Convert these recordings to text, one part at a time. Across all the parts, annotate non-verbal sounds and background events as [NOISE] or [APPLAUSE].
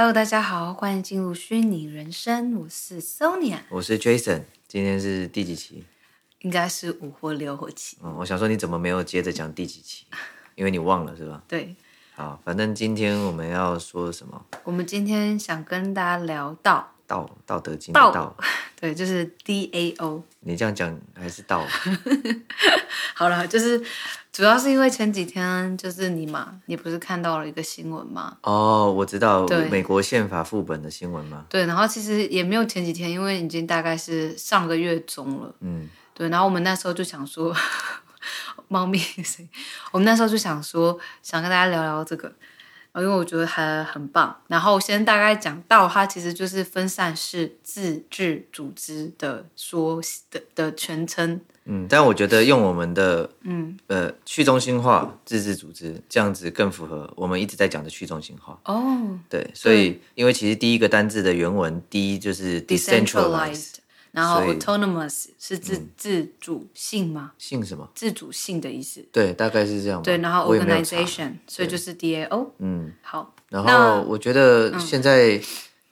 Hello，大家好，欢迎进入虚拟人生，我是 Sonia，我是 Jason，今天是第几期？应该是五或六或七。嗯，我想说你怎么没有接着讲第几期？因为你忘了是吧？对。好，反正今天我们要说什么？我们今天想跟大家聊道。道，道德经的道，道，[LAUGHS] 对，就是 D A O。你这样讲还是道？[LAUGHS] 好了，就是主要是因为前几天就是你嘛，你不是看到了一个新闻吗？哦，我知道，美国宪法副本的新闻吗？对，然后其实也没有前几天，因为已经大概是上个月中了。嗯，对，然后我们那时候就想说，[LAUGHS] 猫咪谁？我们那时候就想说，想跟大家聊聊这个。因为我觉得还很棒。然后先大概讲到，它其实就是分散式自治组织的说的的全称。嗯，但我觉得用我们的嗯呃去中心化自治组织这样子更符合我们一直在讲的去中心化。哦，对，所以因为其实第一个单字的原文第一就是 decentralized。然后 autonomous 是自、嗯、自主性吗？性什么？自主性的意思。对，大概是这样。对，然后 organization，所以就是 DAO。嗯，好。然后我觉得现在、嗯、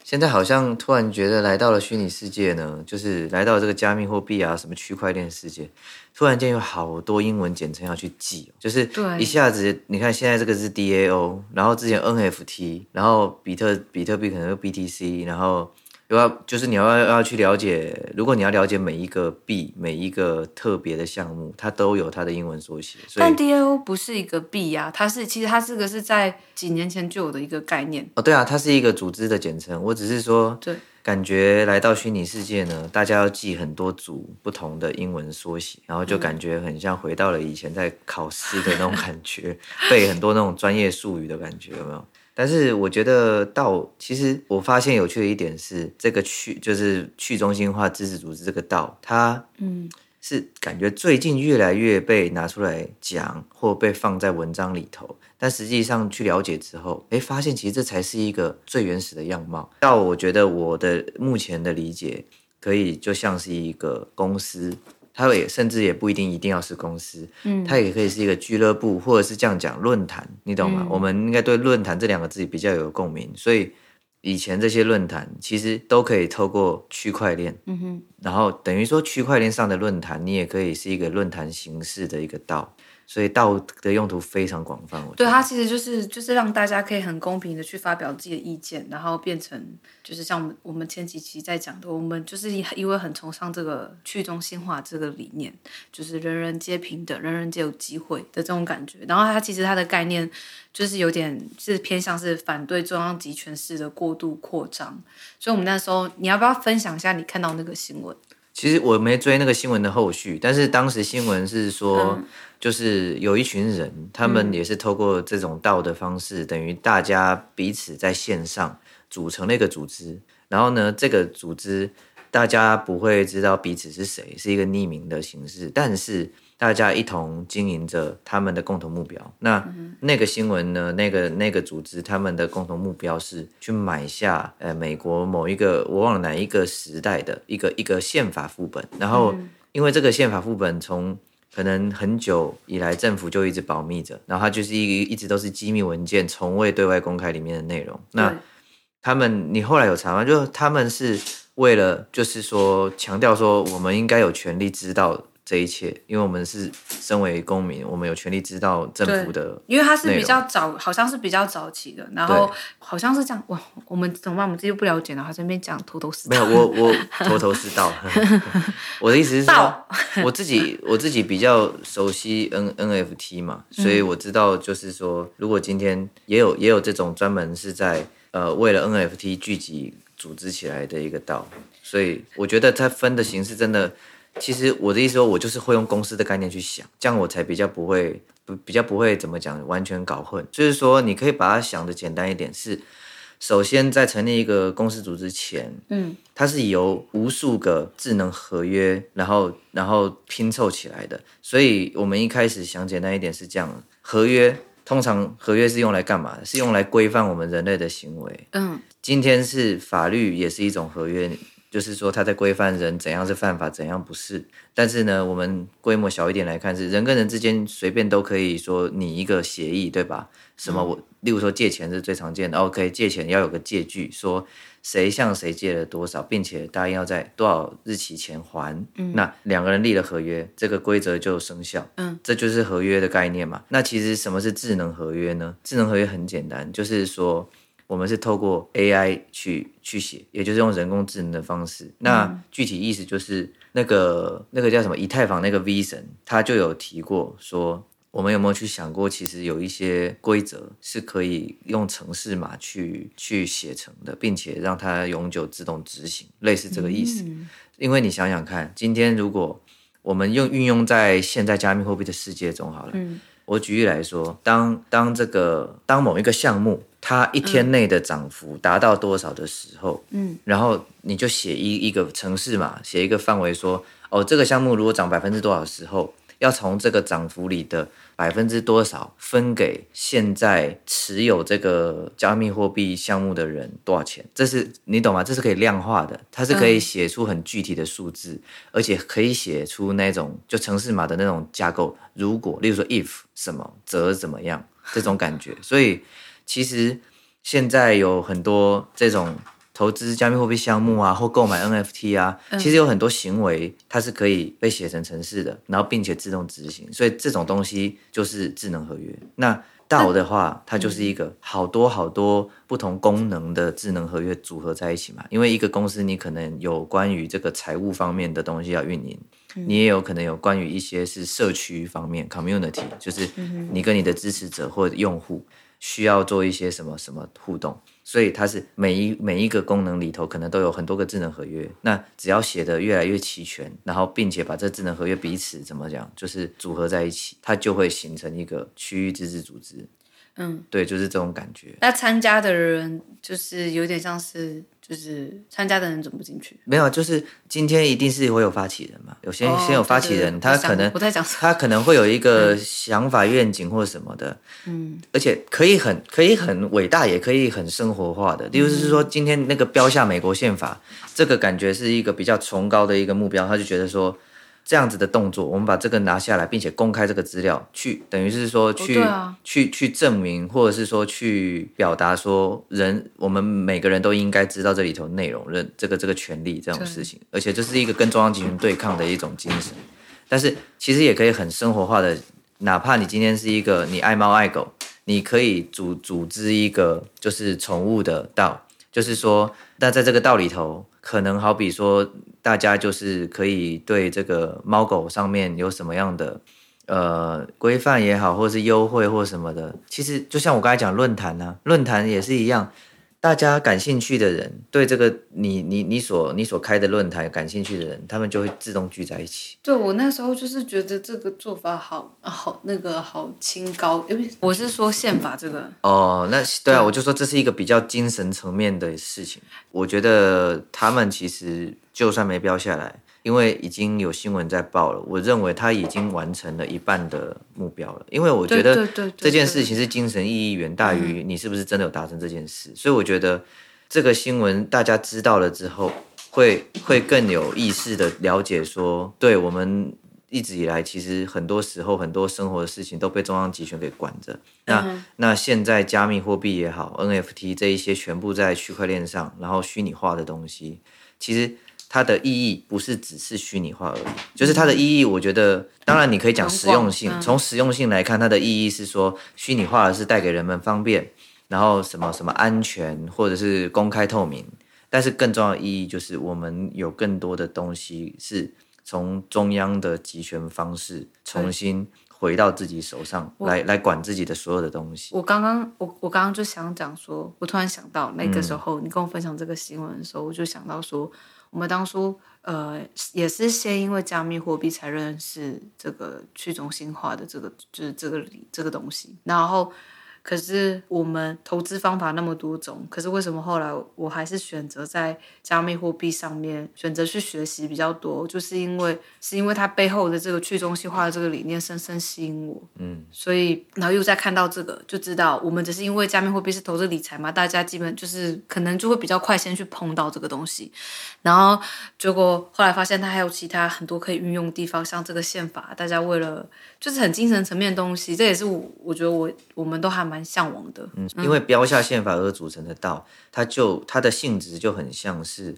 现在好像突然觉得来到了虚拟世界呢，就是来到了这个加密货币啊，什么区块链世界，突然间有好多英文简称要去记，就是一下子你看现在这个是 DAO，然后之前 NFT，然后比特比特币可能是 BTC，然后。要就是你要要去了解，如果你要了解每一个币、每一个特别的项目，它都有它的英文缩写。但 DAO 不是一个币呀、啊，它是其实它这个是在几年前就有的一个概念。哦，对啊，它是一个组织的简称。我只是说，对，感觉来到虚拟世界呢，大家要记很多组不同的英文缩写，然后就感觉很像回到了以前在考试的那种感觉，[LAUGHS] 背很多那种专业术语的感觉，有没有？但是我觉得道，其实我发现有趣的一点是，这个去就是去中心化知识组织这个道，它嗯是感觉最近越来越被拿出来讲，或被放在文章里头。但实际上去了解之后，哎，发现其实这才是一个最原始的样貌。到，我觉得我的目前的理解，可以就像是一个公司。它也甚至也不一定一定要是公司，嗯，它也可以是一个俱乐部，或者是这样讲论坛，你懂吗？嗯、我们应该对论坛这两个字比较有共鸣，所以以前这些论坛其实都可以透过区块链，嗯哼，然后等于说区块链上的论坛，你也可以是一个论坛形式的一个道。所以道的用途非常广泛，对，它其实就是就是让大家可以很公平的去发表自己的意见，然后变成就是像我们我们前几期在讲的，我们就是因为很崇尚这个去中心化这个理念，就是人人皆平等，人人皆有机会的这种感觉。然后它其实它的概念就是有点是偏向是反对中央集权式的过度扩张。所以我们那时候，你要不要分享一下你看到那个新闻？其实我没追那个新闻的后续，但是当时新闻是说，就是有一群人，他们也是透过这种道的方式，等于大家彼此在线上组成了一个组织，然后呢，这个组织大家不会知道彼此是谁，是一个匿名的形式，但是。大家一同经营着他们的共同目标。那那个新闻呢？那个那个组织，他们的共同目标是去买下呃美国某一个我忘了哪一个时代的一个一个宪法副本。然后因为这个宪法副本从可能很久以来政府就一直保密着，然后它就是一一直都是机密文件，从未对外公开里面的内容。那他们你后来有查吗？就他们是为了就是说强调说我们应该有权利知道。这一切，因为我们是身为公民，我们有权利知道政府的。因为它是比较早，好像是比较早期的，然后好像是这样。哇，我们怎么办？我们自己不了解呢？他这边讲头头是道。没有，我 [LAUGHS] 我头头是道。[LAUGHS] 我的意思是说，我自己 [LAUGHS] 我自己比较熟悉 N NFT 嘛，所以我知道，就是说，如果今天也有也有这种专门是在呃为了 NFT 聚集组织起来的一个道，所以我觉得它分的形式真的。其实我的意思说，我就是会用公司的概念去想，这样我才比较不会不比较不会怎么讲完全搞混。就是说，你可以把它想的简单一点，是首先在成立一个公司组织前，嗯，它是由无数个智能合约，然后然后拼凑起来的。所以我们一开始想简单一点是这样：合约通常合约是用来干嘛的？是用来规范我们人类的行为。嗯，今天是法律也是一种合约。就是说它在规范人怎样是犯法，怎样不是。但是呢，我们规模小一点来看，是人跟人之间随便都可以说拟一个协议，对吧？什么我，嗯、例如说借钱是最常见的，OK，借钱要有个借据，说。谁向谁借了多少，并且答应要在多少日期前还，嗯，那两个人立了合约，这个规则就生效，嗯，这就是合约的概念嘛。那其实什么是智能合约呢？智能合约很简单，就是说我们是透过 AI 去去写，也就是用人工智能的方式。那具体意思就是那个那个叫什么以太坊那个 V 神，他就有提过说。我们有没有去想过，其实有一些规则是可以用程式码去去写成的，并且让它永久自动执行，类似这个意思。嗯。因为你想想看，今天如果我们用运用在现在加密货币的世界中好了，嗯，我举例来说，当当这个当某一个项目它一天内的涨幅达到多少的时候，嗯，然后你就写一一个程式码，写一个范围说，哦，这个项目如果涨百分之多少的时候。要从这个涨幅里的百分之多少分给现在持有这个加密货币项目的人多少钱？这是你懂吗？这是可以量化的，它是可以写出很具体的数字，嗯、而且可以写出那种就城市码的那种架构。如果，例如说 if 什么则怎么样这种感觉。所以其实现在有很多这种。投资加密货币项目啊，或购买 NFT 啊，其实有很多行为，它是可以被写成程式的，然后并且自动执行。所以这种东西就是智能合约。那 DAO 的话，它就是一个好多好多不同功能的智能合约组合在一起嘛。因为一个公司，你可能有关于这个财务方面的东西要运营，你也有可能有关于一些是社区方面 （community），就是你跟你的支持者或用户需要做一些什么什么互动。所以它是每一每一个功能里头可能都有很多个智能合约，那只要写的越来越齐全，然后并且把这智能合约彼此怎么讲，就是组合在一起，它就会形成一个区域自治组织。嗯，对，就是这种感觉。那参加的人就是有点像是。就是参加的人怎么进去？没有，就是今天一定是会有发起人嘛，有先、哦、先有发起人，他可能他可能会有一个想法、愿景或什么的，嗯，而且可以很可以很伟大，也可以很生活化的。例如是说，今天那个标下美国宪法，这个感觉是一个比较崇高的一个目标，他就觉得说。这样子的动作，我们把这个拿下来，并且公开这个资料，去等于是说去、哦啊、去去证明，或者是说去表达说人，我们每个人都应该知道这里头内容，认这个这个权利这种事情，而且这是一个跟中央集权对抗的一种精神。但是其实也可以很生活化的，哪怕你今天是一个你爱猫爱狗，你可以组组织一个就是宠物的 DAO，就是说，那在这个 DAO 里头。可能好比说，大家就是可以对这个猫狗上面有什么样的呃规范也好，或是优惠或什么的，其实就像我刚才讲论坛呢，论坛也是一样。大家感兴趣的人，对这个你你你所你所开的论坛感兴趣的人，他们就会自动聚在一起。对，我那时候就是觉得这个做法好好那个好清高，因为我是说宪法这个。哦，那对啊，我就说这是一个比较精神层面的事情。我觉得他们其实就算没标下来。因为已经有新闻在报了，我认为他已经完成了一半的目标了。因为我觉得这件事情是精神意义远大于你是不是真的有达成这件事，所以我觉得这个新闻大家知道了之后，会会更有意识的了解说，对我们一直以来其实很多时候很多生活的事情都被中央集权给管着。那那现在加密货币也好，NFT 这一些全部在区块链上，然后虚拟化的东西，其实。它的意义不是只是虚拟化而已，就是它的意义，我觉得当然你可以讲实用性。从实用性来看，它的意义是说虚拟化的是带给人们方便，然后什么什么安全或者是公开透明。但是更重要的意义就是我们有更多的东西是从中央的集权方式重新回到自己手上来来管自己的所有的东西。我刚刚我我刚刚就想讲说，我突然想到那个时候你跟我分享这个新闻的时候，我就想到说。我们当初呃也是先因为加密货币才认识这个去中心化的这个就是这个这个东西，然后可是我们投资方法那么多种，可是为什么后来我还是选择在加密货币上面选择去学习比较多？就是因为是因为它背后的这个去中心化的这个理念深深吸引我。嗯，所以然后又再看到这个，就知道我们只是因为加密货币是投资理财嘛，大家基本就是可能就会比较快先去碰到这个东西，然后结果后来发现它还有其他很多可以运用的地方，像这个宪法，大家为了就是很精神层面的东西，这也是我我觉得我我们都还蛮向往的。嗯，因为标下宪法而组成的道，它就它的性质就很像是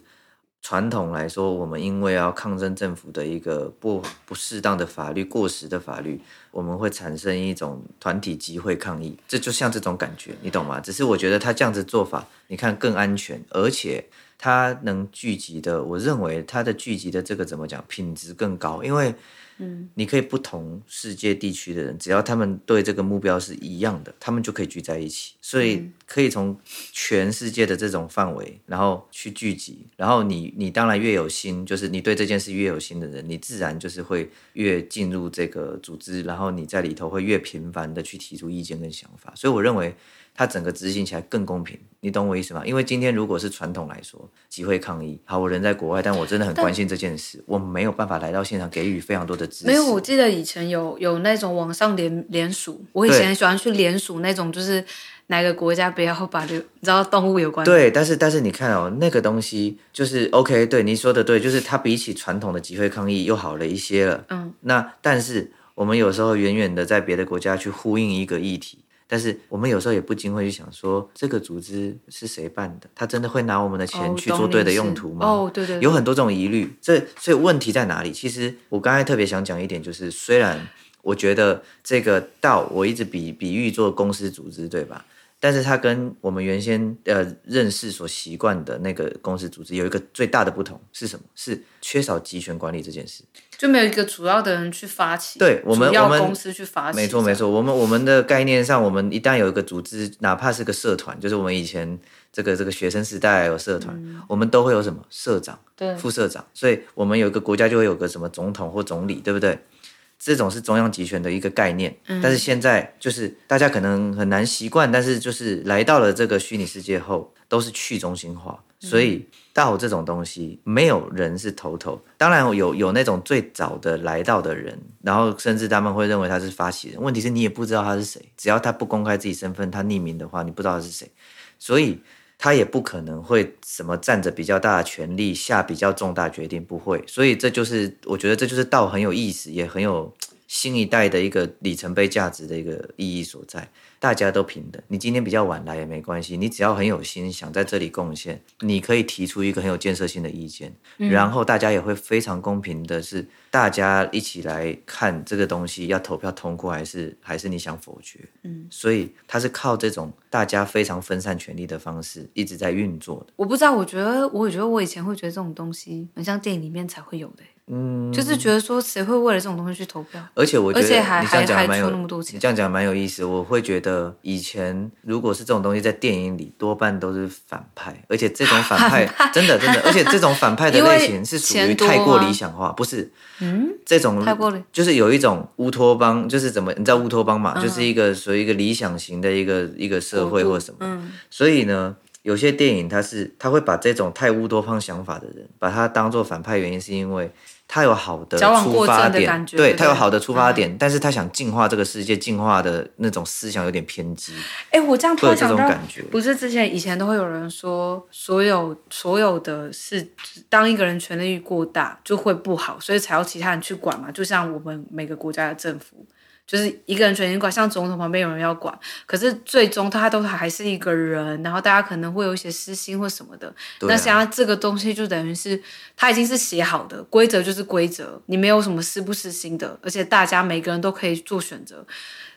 传统来说，我们因为要抗争政府的一个不不适当的法律、过时的法律，我们会产生一种团体集会抗议，这就像这种感觉，你懂吗？只是我觉得他这样子做法，你看更安全，而且。它能聚集的，我认为它的聚集的这个怎么讲，品质更高，因为，嗯，你可以不同世界地区的人，只要他们对这个目标是一样的，他们就可以聚在一起，所以可以从全世界的这种范围，然后去聚集，然后你你当然越有心，就是你对这件事越有心的人，你自然就是会越进入这个组织，然后你在里头会越频繁的去提出意见跟想法，所以我认为。它整个执行起来更公平，你懂我意思吗？因为今天如果是传统来说，集会抗议，好，我人在国外，但我真的很关心这件事，我没有办法来到现场给予非常多的支持。没有，我记得以前有有那种网上联联署，我以前喜欢去联署那种，就是哪个国家不要把你知道动物有关。对，但是但是你看哦，那个东西就是 OK，对你说的对，就是它比起传统的集会抗议又好了一些了。嗯，那但是我们有时候远远的在别的国家去呼应一个议题。但是我们有时候也不禁会去想说，这个组织是谁办的？他真的会拿我们的钱去做对的用途吗？哦，对对，有很多这种疑虑。这所以问题在哪里？其实我刚才特别想讲一点，就是虽然我觉得这个道我一直比比喻做公司组织，对吧？但是它跟我们原先呃认识所习惯的那个公司组织有一个最大的不同是什么？是缺少集权管理这件事。就没有一个主要的人去发起，对我们主要公司去发起，没错没错。我们我们的概念上，我们一旦有一个组织，哪怕是个社团，就是我们以前这个这个学生时代有社团，嗯、我们都会有什么社长、对副社长，所以我们有一个国家就会有个什么总统或总理，对不对？这种是中央集权的一个概念。嗯、但是现在就是大家可能很难习惯，但是就是来到了这个虚拟世界后，都是去中心化，所以。嗯道这种东西，没有人是头头。当然有有那种最早的来到的人，然后甚至他们会认为他是发起人。问题是你也不知道他是谁，只要他不公开自己身份，他匿名的话，你不知道他是谁，所以他也不可能会什么占着比较大的权力下比较重大决定，不会。所以这就是我觉得这就是道很有意思，也很有 [TSK] 新一代的一个里程碑价值的一个意义所在。大家都平等，你今天比较晚来也没关系，你只要很有心想在这里贡献，你可以提出一个很有建设性的意见，嗯、然后大家也会非常公平的是，大家一起来看这个东西要投票通过还是还是你想否决，嗯，所以它是靠这种大家非常分散权力的方式一直在运作的。我不知道，我觉得我觉得我以前会觉得这种东西很像电影里面才会有的。嗯，就是觉得说，谁会为了这种东西去投票？而且我觉得，而且还你这样讲蛮有，那么多钱。你这样讲蛮有意思。我会觉得以前如果是这种东西在电影里，多半都是反派，而且这种反 [LAUGHS] 派真的真的，而且这种反派的类型是属于太过理想化，不是？嗯，这种太过就是有一种乌托邦，就是怎么？你知道乌托邦嘛？嗯、就是一个属于一个理想型的一个一个社会或什么。嗯，所以呢。有些电影，它是他会把这种太乌托邦想法的人，把他当做反派，原因是因为他有好的出发点，对，他有好的出发点，但是他想净化这个世界，净化的那种思想有点偏激。哎，我这样突然想到，不是之前以前都会有人说，所有所有的事，当一个人权力过大就会不好，所以才要其他人去管嘛，就像我们每个国家的政府。就是一个人全权管，像总统旁边有人要管，可是最终他都还是一个人，然后大家可能会有一些私心或什么的。啊、那现在这个东西就等于是他已经是写好的规则，就是规则，你没有什么私不私心的，而且大家每个人都可以做选择，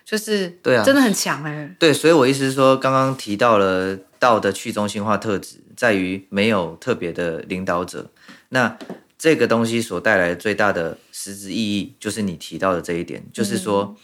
就是对啊，真的很强哎、欸。对，所以我意思是说，刚刚提到了道的去中心化特质，在于没有特别的领导者。那这个东西所带来的最大的实质意义，就是你提到的这一点，嗯、就是说，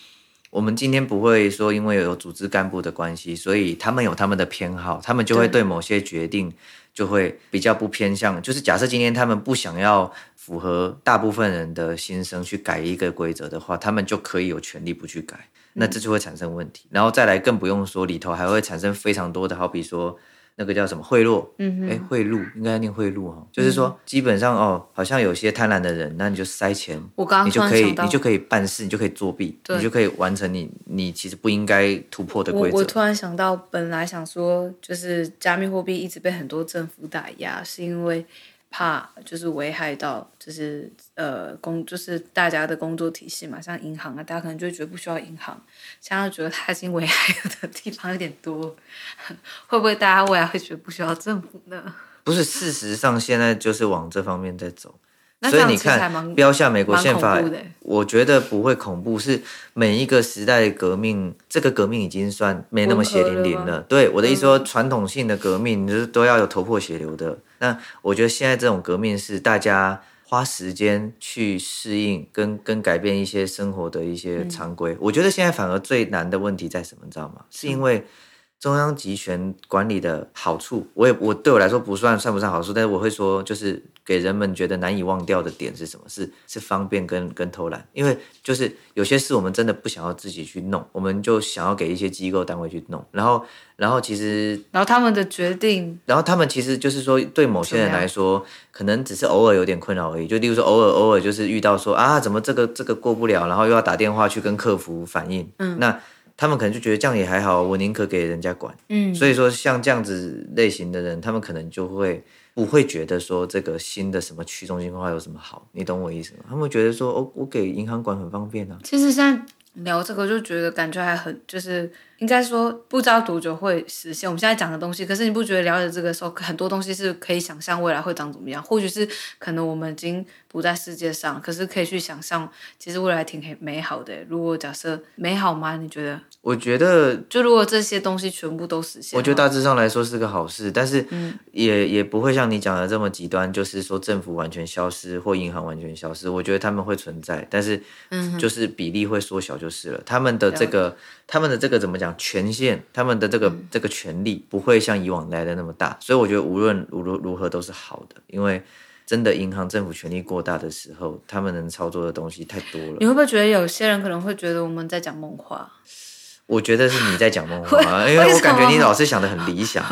我们今天不会说，因为有组织干部的关系，所以他们有他们的偏好，他们就会对某些决定就会比较不偏向。就是假设今天他们不想要符合大部分人的心声去改一个规则的话，他们就可以有权利不去改。那这就会产生问题。然后再来更不用说里头还会产生非常多的，好比说。那个叫什么贿赂？嗯哎，贿赂应该念贿赂哈，就是说基本上哦，好像有些贪婪的人，那你就塞钱，我刚刚你就可以，你就可以办事，你就可以作弊，你就可以完成你你其实不应该突破的规则。我突然想到，本来想说，就是加密货币一直被很多政府打压，是因为。怕就是危害到，就是呃工，就是大家的工作体系嘛，像银行啊，大家可能就会觉得不需要银行，现在觉得它已经危害的地方有点多，[LAUGHS] 会不会大家未来会觉得不需要政府呢？不是，事实上现在就是往这方面在走。所以你看，标下美国宪法，我觉得不会恐怖。是每一个时代的革命，这个革命已经算没那么血淋淋了。对我的意思说，传统性的革命就是都要有头破血流的。那我觉得现在这种革命是大家花时间去适应跟跟改变一些生活的一些常规。我觉得现在反而最难的问题在什么，你知道吗？是因为。中央集权管理的好处，我也我对我来说不算算不上好处，但是我会说，就是给人们觉得难以忘掉的点是什么？是是方便跟跟偷懒，因为就是有些事我们真的不想要自己去弄，我们就想要给一些机构单位去弄，然后然后其实然后他们的决定，然后他们其实就是说对某些人来说，可能只是偶尔有点困扰而已，就例如说偶尔偶尔就是遇到说啊怎么这个这个过不了，然后又要打电话去跟客服反映，嗯，那。他们可能就觉得这样也还好，我宁可给人家管。嗯，所以说像这样子类型的人，他们可能就会不会觉得说这个新的什么去中心化有什么好，你懂我意思吗？他们会觉得说，哦，我给银行管很方便啊。其实现在聊这个就觉得感觉还很就是。应该说不知道多久会实现我们现在讲的东西，可是你不觉得了解这个时候很多东西是可以想象未来会长怎么样？或许是可能我们已经不在世界上，可是可以去想象，其实未来挺美好的。如果假设美好吗？你觉得？我觉得，就如果这些东西全部都实现，我觉得大致上来说是个好事，但是也、嗯、也不会像你讲的这么极端，就是说政府完全消失或银行完全消失。我觉得他们会存在，但是就是比例会缩小就是了。他们的这个。他们的这个怎么讲？权限，他们的这个、嗯、这个权利不会像以往来的那么大，所以我觉得无论如如如何都是好的，因为真的银行政府权力过大的时候，他们能操作的东西太多了。你会不会觉得有些人可能会觉得我们在讲梦话？我觉得是你在讲梦话，因为我感觉你老是想的很理想、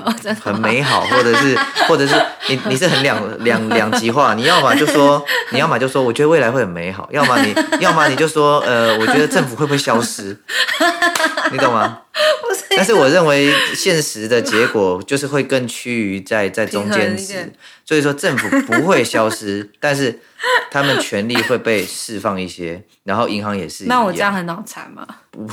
很美好，或者是，或者是你你是很两两两极化。你要么就说，[LAUGHS] 你要么就说，我觉得未来会很美好；要么你要么你就说，呃，我觉得政府会不会消失？你懂吗？[LAUGHS] 但是我认为现实的结果就是会更趋于在在中间值，所以说政府不会消失，[LAUGHS] 但是。他们权力会被释放一些，然后银行也是。那我这样很脑残吗？不，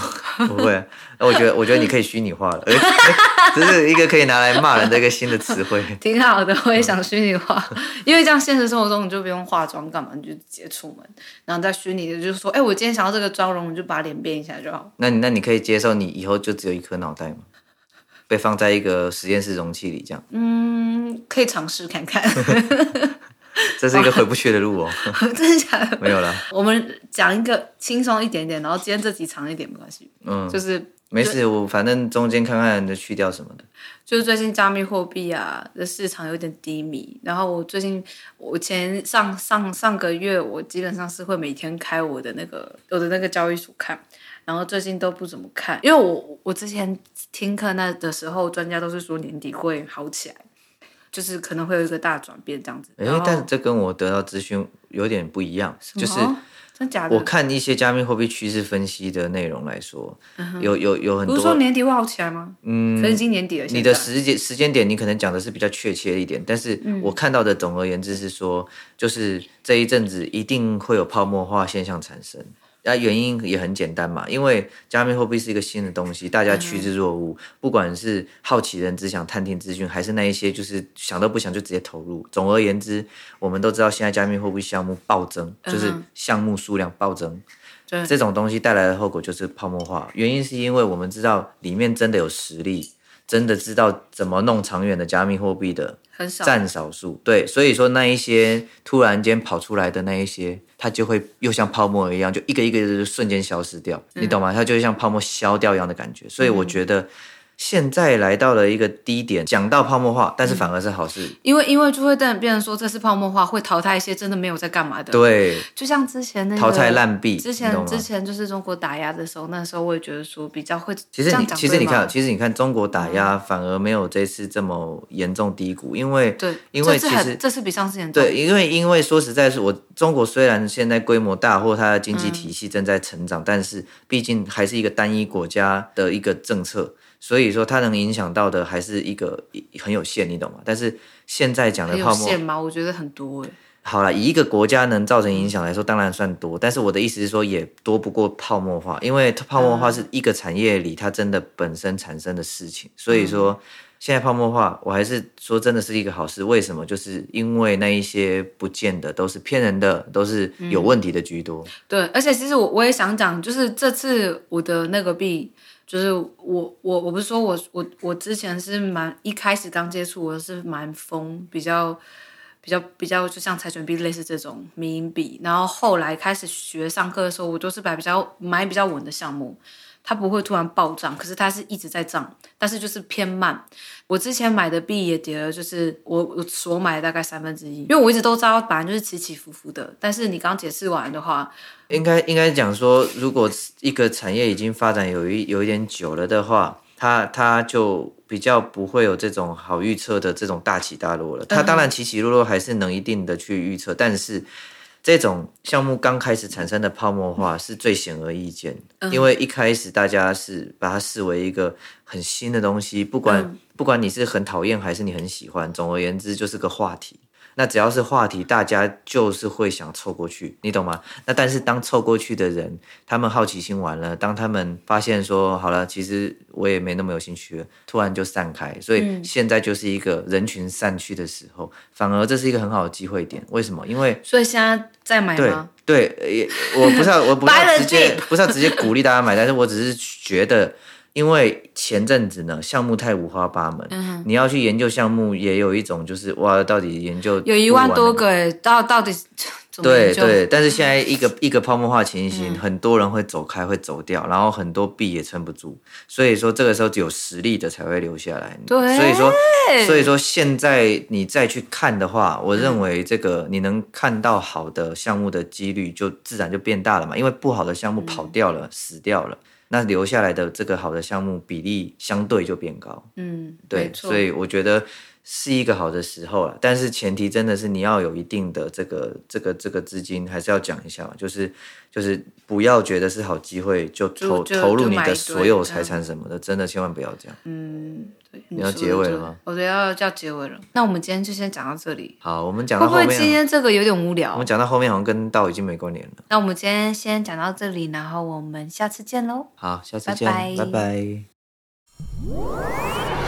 不会。那我觉得，我觉得你可以虚拟化了，[LAUGHS] 这是一个可以拿来骂人的一个新的词汇。[LAUGHS] 挺好的，我也想虚拟化，因为这样现实生活中你就不用化妆干嘛，你就直接出门，然后在虚拟的就是说，哎，我今天想要这个妆容，你就把脸变一下就好。那你那你可以接受你以后就只有一颗脑袋吗？被放在一个实验室容器里这样？嗯，可以尝试看看。[LAUGHS] 这是一个回不去的路哦，真的假的？没有了。我们讲一个轻松一点点，然后今天这集长一点没关系。嗯，就是没事，我反正中间看看就去掉什么的。就是最近加密货币啊的市场有点低迷，然后我最近我前上上上个月我基本上是会每天开我的那个我的那个交易所看，然后最近都不怎么看，因为我我之前听课那的时候，专家都是说年底会好起来。就是可能会有一个大转变这样子，哎，但是这跟我得到资讯有点不一样。就是真假的？我看一些加密货币趋势分析的内容来说，嗯、有有有很多。不是说年底会好起来吗？嗯，可是今年底了。你的时间时间点，你可能讲的是比较确切一点，但是我看到的总而言之是说，就是这一阵子一定会有泡沫化现象产生。那原因也很简单嘛，因为加密货币是一个新的东西，大家趋之若鹜。不管是好奇人只想探听资讯，还是那一些就是想都不想就直接投入。总而言之，我们都知道现在加密货币项目暴增，就是项目数量暴增。这种东西带来的后果就是泡沫化。原因是因为我们知道里面真的有实力，真的知道怎么弄长远的加密货币的。很少，占少数，对，所以说那一些突然间跑出来的那一些，它就会又像泡沫一样，就一个一个的就瞬间消失掉，嗯、你懂吗？它就像泡沫消掉一样的感觉。所以我觉得现在来到了一个低点，讲到泡沫化，但是反而是好事，嗯、因为因为就会变成说这是泡沫化，会淘汰一些真的没有在干嘛的。对，就像之前那个淘汰烂币，之前之前就是中国打压的时候，那时候我也觉得说比较会。其实你其实你看，其实你看中国打压反而没有这次这么严重低谷，因为对，因为其实这次比上次严重。对，因为因为说实在是我中国虽然现在规模大，或它的经济体系正在成长，嗯、但是毕竟还是一个单一国家的一个政策。所以说，它能影响到的还是一个很有限，你懂吗？但是现在讲的泡沫，有限吗？我觉得很多哎。好了，以一个国家能造成影响来说，当然算多。但是我的意思是说，也多不过泡沫化，因为泡沫化是一个产业里它真的本身产生的事情。所以说，现在泡沫化，我还是说真的是一个好事。为什么？就是因为那一些不见得都是骗人的，都是有问题的居多。嗯、对，而且其实我我也想讲，就是这次我的那个币。就是我我我不是说我我我之前是蛮一开始刚接触我是蛮疯比较比较比较就像柴犬币类似这种迷因币，然后后来开始学上课的时候，我都是买比较买比较稳的项目。它不会突然暴涨，可是它是一直在涨，但是就是偏慢。我之前买的币也跌了，就是我我所买的大概三分之一，因为我一直都知道，反正就是起起伏伏的。但是你刚解释完的话，应该应该讲说，如果一个产业已经发展有一有一点久了的话，它它就比较不会有这种好预测的这种大起大落了。它当然起起落落还是能一定的去预测，但是。这种项目刚开始产生的泡沫化是最显而易见，的，因为一开始大家是把它视为一个很新的东西，不管，嗯，不管你是很讨厌还是你很喜欢，总而言之就是个话题。那只要是话题，大家就是会想凑过去，你懂吗？那但是当凑过去的人，他们好奇心完了，当他们发现说好了，其实我也没那么有兴趣了，突然就散开。所以现在就是一个人群散去的时候，嗯、反而这是一个很好的机会点。为什么？因为所以现在在买吗？对对，也我不是要，我不是要 [LAUGHS] 直接不是要直接鼓励大家买，但是我只是觉得。因为前阵子呢，项目太五花八门，嗯，你要去研究项目，也有一种就是哇，到底研究有一万多个诶，到到底对对，但是现在一个一个泡沫化情形，嗯，很多人会走开，会走掉，然后很多币也撑不住，所以说这个时候只有实力的才会留下来。对，所以说所以说现在你再去看的话，我认为这个你能看到好的项目的几率就自然就变大了嘛，因为不好的项目跑掉了，嗯，死掉了。那留下来的这个好的项目比例相对就变高，嗯，对，所以我觉得是一个好的时候了。但是前提真的是你要有一定的这个这个这个资金，还是要讲一下嘛，就是就是不要觉得是好机会就投投入你的所有财产什么的，真的千万不要这样。嗯，对，你要结尾了吗？我觉得要叫结尾了。那我们今天就先讲到这里。好，我们讲到后面。会不会今天这个有点无聊？我们讲到后面好像跟道已经没关联了。那我们今天先讲到这里，然后我们下次见喽。好，下次见，拜拜。拜拜。